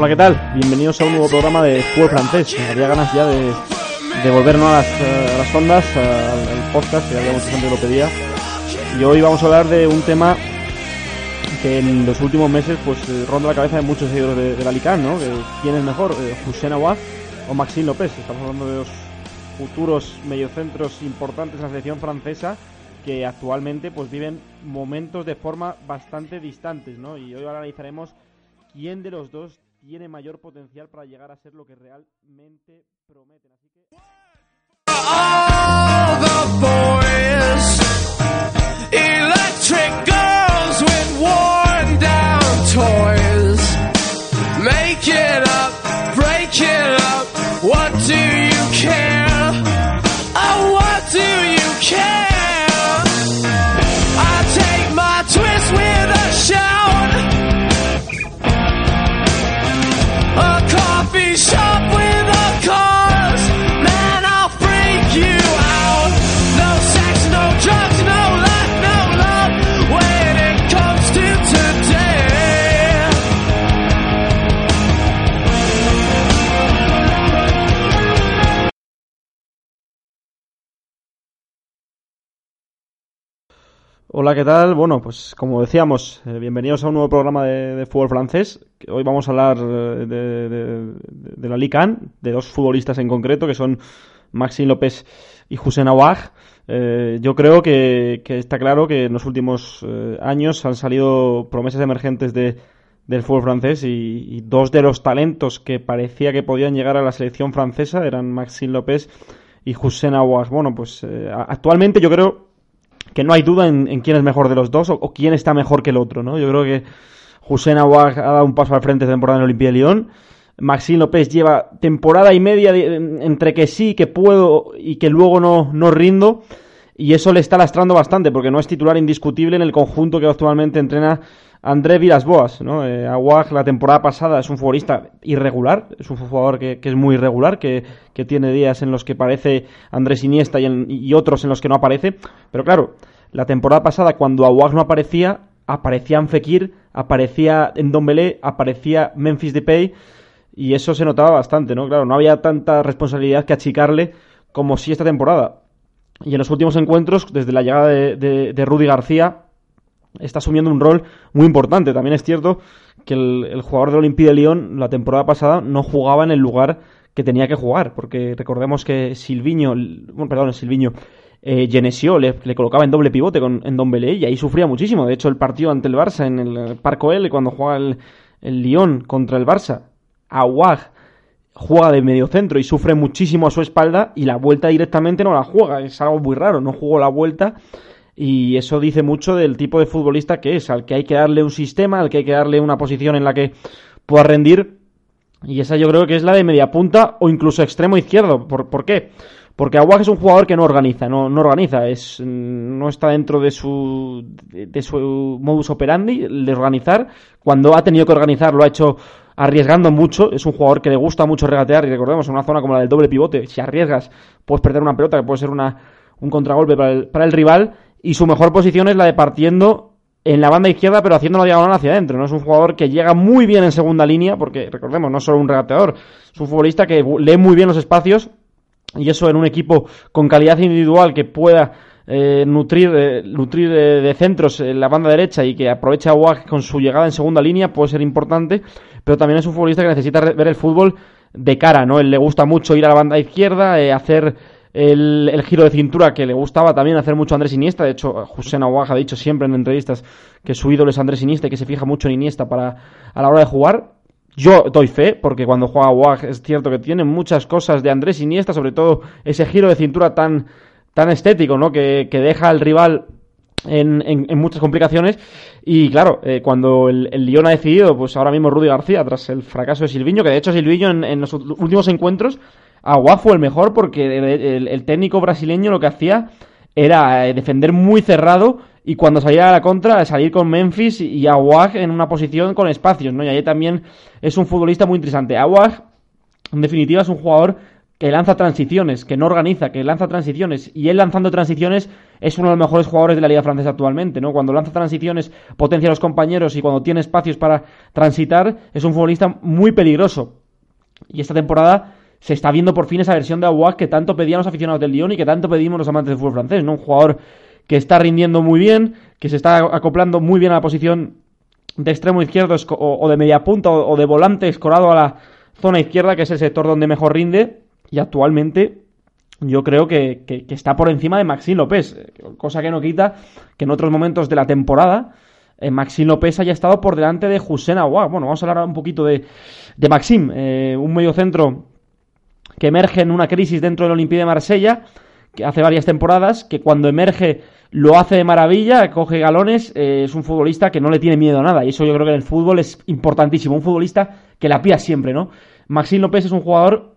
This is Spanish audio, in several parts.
Hola, ¿qué tal? Bienvenidos a un nuevo programa de fútbol francés. Había ganas ya de, de volvernos a las, eh, a las ondas, al, podcast, que había mucha gente que lo pedía. Y hoy vamos a hablar de un tema que en los últimos meses pues eh, ronda la cabeza de muchos seguidores de, de la Lican, ¿no? ¿Quién es mejor? Eh, ¿Hussein Aouar o Maxime López? Estamos hablando de dos futuros mediocentros importantes en la selección francesa que actualmente pues viven momentos de forma bastante distantes, ¿no? Y hoy analizaremos quién de los dos tiene mayor potencial para llegar a ser lo que realmente prometen. Hola, ¿qué tal? Bueno, pues como decíamos, eh, bienvenidos a un nuevo programa de, fútbol francés. Hoy vamos a hablar eh, de, la Ligue 1, de dos futbolistas en concreto, que son Maxime López y Hussein Aouar. Eh, yo creo que, está claro que en los últimos eh, años han salido promesas emergentes de, del fútbol francés y, dos de los talentos que parecía que podían llegar a la selección francesa eran Maxime López y Hussein Aouar. Bueno, pues actualmente yo creo que no hay duda en, quién es mejor de los dos o, quién está mejor que el otro, ¿no? Yo creo que Hussein Aouar ha dado un paso al frente de temporada en Olimpia de Lyon. Maxime López lleva temporada y media de- entre que sí, que puedo y que luego no, no rindo. Y eso le está lastrando bastante porque no es titular indiscutible en el conjunto que actualmente entrena André Villas-Boas. ¿no? Eh, Aouar la temporada pasada es un futbolista irregular, es un jugador que, que es muy irregular, que, que tiene días en los que parece Andrés Iniesta y, en- y otros en los que no aparece. Pero claro, la temporada pasada cuando Aouar no aparecía, aparecía Fekir, aparecía Ndombele, aparecía Memphis Depay y eso se notaba bastante, ¿no? Claro, no había tanta responsabilidad que achicarle como si esta temporada. Y en los últimos encuentros, desde la llegada de, de, Rudy García, está asumiendo un rol muy importante. También es cierto que el, jugador del Olympique de Lyon la temporada pasada no jugaba en el lugar que tenía que jugar, porque recordemos que Silviño, bueno, perdón, Silviño, eh, le, colocaba en doble pivote con, en Dombele y ahí sufría muchísimo. De hecho, el partido ante el Barça en el Parco L, cuando juega el, el Lyon contra el Barça, Aouar juega de medio centro y sufre muchísimo a su espalda y la vuelta directamente no la juega. Es algo muy raro, no jugó la vuelta y eso dice mucho del tipo de futbolista que es, al que hay que darle un sistema, al que hay que darle una posición en la que pueda rendir y esa yo creo que es la de media punta o incluso extremo izquierdo. ¿Por, por qué? Porque Aguaj es un jugador que no organiza, no, no organiza, es, no está dentro de su, de, de su modus operandi de organizar. Cuando ha tenido que organizar lo ha hecho arriesgando mucho. Es un jugador que le gusta mucho regatear y recordemos, en una zona como la del doble pivote, si arriesgas puedes perder una pelota que puede ser una, un contragolpe para el, para el rival y su mejor posición es la de partiendo en la banda izquierda, pero haciendo la diagonal hacia adentro. No es un jugador que llega muy bien en segunda línea, porque recordemos, no es solo un regateador, es un futbolista que lee muy bien los espacios y eso en un equipo con calidad individual que pueda eh, nutrir, eh, nutrir de, de centros en la banda derecha y que aproveche a Wag con su llegada en segunda línea puede ser importante, pero también es un futbolista que necesita ver el fútbol de cara, ¿no? Él le gusta mucho ir a la banda izquierda, eh, hacer el, el giro de cintura que le gustaba también hacer mucho Andrés Iniesta. De hecho, José Aguaj ha dicho siempre en entrevistas que su ídolo es Andrés Iniesta y que se fija mucho en Iniesta para, a la hora de jugar. Yo doy fe, porque cuando juega Aguaj es cierto que tiene muchas cosas de Andrés Iniesta, sobre todo ese giro de cintura tan, tan estético, ¿no? Que, que deja al rival en, en- en muchas complicaciones. Y claro, eh, cuando el, el Lyon ha decidido, pues ahora mismo Rudy García, tras el fracaso de Silviño, que de hecho Silviño en, en los últimos encuentros, Aguá fue el mejor porque el, el- técnico brasileño lo que hacía era eh, defender muy cerrado y cuando salía a la contra salir con Memphis y, Aguaj en una posición con espacios, ¿no? Y ahí también es un futbolista muy interesante. Aguaj, en definitiva, es un jugador que lanza transiciones, que no organiza, que lanza transiciones. Y él lanzando transiciones es uno de los mejores jugadores de la Liga Francesa actualmente, ¿no? Cuando lanza transiciones, potencia a los compañeros y cuando tiene espacios para transitar, es un futbolista muy peligroso. Y esta temporada se está viendo por fin esa versión de Aguas que tanto pedían los aficionados del Lyon y que tanto pedimos los amantes del fútbol francés, ¿no? Un jugador que está rindiendo muy bien, que se está acoplando muy bien a la posición de extremo izquierdo o, de media punta o de volante escorado a la zona izquierda, que es el sector donde mejor rinde. Y actualmente yo creo que, está por encima de Maxime López, eh, cosa que no quita que en otros momentos de la temporada eh, Maxime López haya estado por delante de Hussein Aouar. Bueno, vamos a hablar un poquito de, de Maxime, eh, un mediocentro que emerge en una crisis dentro del Olympique de Marsella, que hace varias temporadas, que cuando emerge lo hace de maravilla, coge galones, eh, es un futbolista que no le tiene miedo a nada, y eso yo creo que en el fútbol es importantísimo, un futbolista que la pía siempre, ¿no? Maxime López es un jugador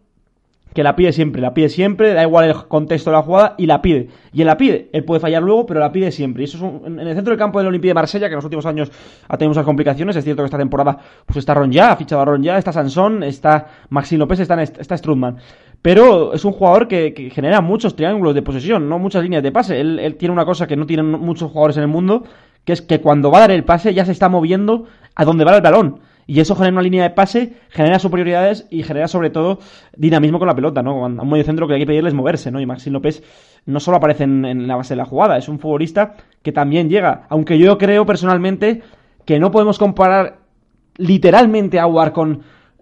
que la pide siempre, la pide siempre, da igual el contexto de la jugada y la pide. Y él la pide, él puede fallar luego, pero la pide siempre. Y eso es un- en el centro del campo del Olympique de Marsella, que en los últimos años ha tenido muchas complicaciones. Es cierto que esta temporada pues está Ronja, ha fichado a Ronja, está Sansón, está Maxime López, está, está Strutman. Pero es un jugador que, que genera muchos triángulos de posesión, no muchas líneas de pase. Él, él tiene una cosa que no tienen muchos jugadores en el mundo, que es que cuando va a dar el pase ya se está moviendo a donde va el balón. Y eso genera una línea de pase, genera superioridades y genera sobre todo dinamismo con la pelota, ¿no? A un medio centro que hay que pedirle es moverse, ¿no? Y Maxime López no solo aparece en, la base de la jugada, es un futbolista que también llega. Aunque yo creo personalmente que no podemos comparar literalmente a Aguar con,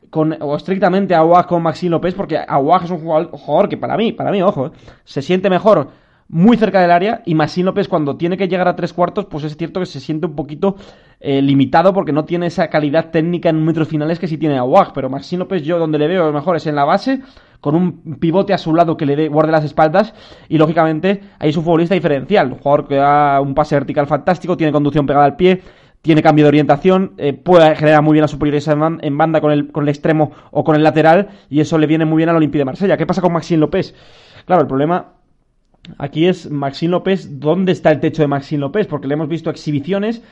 con o estrictamente a Aguar con Maxime López, porque Aguar es un jugador, jugador que para mí, para mí, ojo, eh, se siente mejor muy cerca del área y Maxime López cuando tiene que llegar a tres cuartos, pues es cierto que se siente un poquito eh, limitado porque no tiene esa calidad técnica en metros finales que sí tiene Aguag, pero Maxime López yo donde le veo mejor es en la base, con un pivote a su lado que le dé, guarde las espaldas y lógicamente ahí es un futbolista diferencial, un jugador que da un pase vertical fantástico, tiene conducción pegada al pie, tiene cambio de orientación, eh, puede generar muy bien la superioridad en ban- en banda con el, con el extremo o con el lateral y eso le viene muy bien al Olympique de Marsella. ¿Qué pasa con Maxime López? Claro, el problema aquí es Maxime López, ¿dónde está el techo de Maxime López? Porque le hemos visto exhibiciones,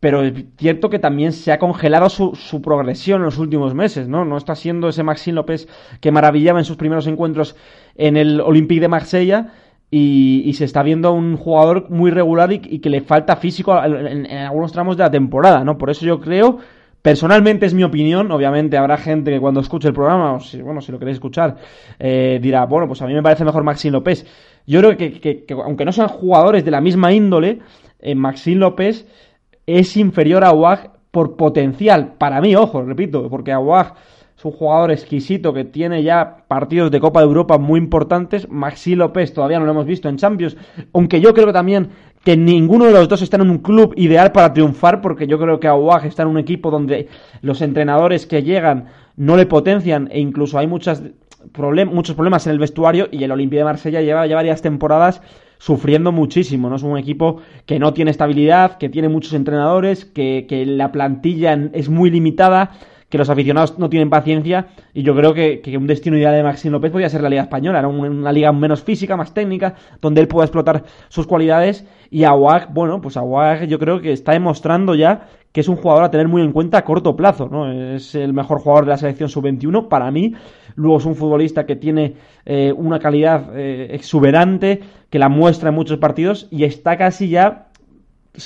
pero es cierto que también se ha congelado su, su progresión en los últimos meses, ¿no? No está siendo ese Maxime López que maravillaba en sus primeros encuentros en el Olympique de Marsella y, y se está viendo un jugador muy regular y, que le falta físico en, en algunos tramos de la temporada, ¿no? Por eso yo creo Personalmente es mi opinión, obviamente habrá gente que cuando escuche el programa, o si, bueno, si lo queréis escuchar, eh, dirá, bueno, pues a mí me parece mejor Maxime López. Yo creo que, que- que aunque no sean jugadores de la misma índole, eh, López es inferior a Aguag por potencial. Para mí, ojo, repito, porque Aguag es un jugador exquisito que tiene ya partidos de Copa de Europa muy importantes. Maxi López todavía no lo hemos visto en Champions, aunque yo creo que también que ninguno de los dos está en un club ideal para triunfar, porque yo creo que Aguag está en un equipo donde los entrenadores que llegan no le potencian e incluso hay muchas muchos problemas en el vestuario y el Olympique de Marsella lleva ya varias temporadas sufriendo muchísimo, ¿no? Es un equipo que no tiene estabilidad, que tiene muchos entrenadores, que, que la plantilla es muy limitada, que los aficionados no tienen paciencia y yo creo que, que un destino ideal de Maxime López podría ser la Liga Española, ¿no? una, una liga menos física, más técnica, donde él pueda explotar sus cualidades y Aguag, bueno, pues Aguag yo creo que está demostrando ya que es un jugador a tener muy en cuenta a corto plazo, ¿no? Es el mejor jugador de la selección sub-21 para mí. Luego es un futbolista que tiene eh, una calidad eh, exuberante, que la muestra en muchos partidos y está casi ya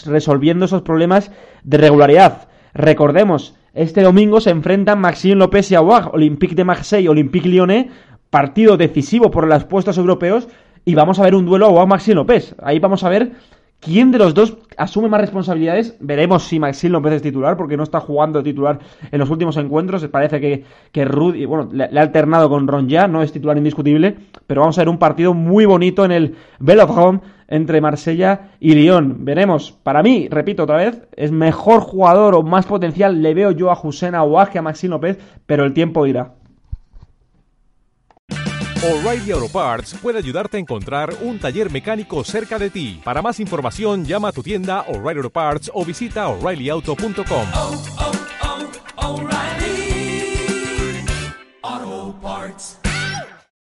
resolviendo esos problemas de regularidad. Recordemos, este domingo se enfrentan Maxime López y Aguag, Olympique de Marseille, Olympique Lyonnais, partido decisivo por los puestos europeos y vamos a ver un duelo a Maxi López. Ahí vamos a ver quién de los dos asume más responsabilidades. Veremos si Maxi López es titular, porque no está jugando titular en los últimos encuentros. Parece que, que Rudy, bueno, le, ha alternado con Ron ya, no es titular indiscutible, pero vamos a ver un partido muy bonito en el Velodrome entre Marsella y Lyon. Veremos. Para mí, repito otra vez, es mejor jugador o más potencial le veo yo a Hussein Aguas que a Maxi López, pero el tiempo irá. O'Reilly Auto Parts puede ayudarte a encontrar un taller mecánico cerca de ti. Para más información, llama a tu tienda O'Reilly Auto Parts o visita oreillyauto.com.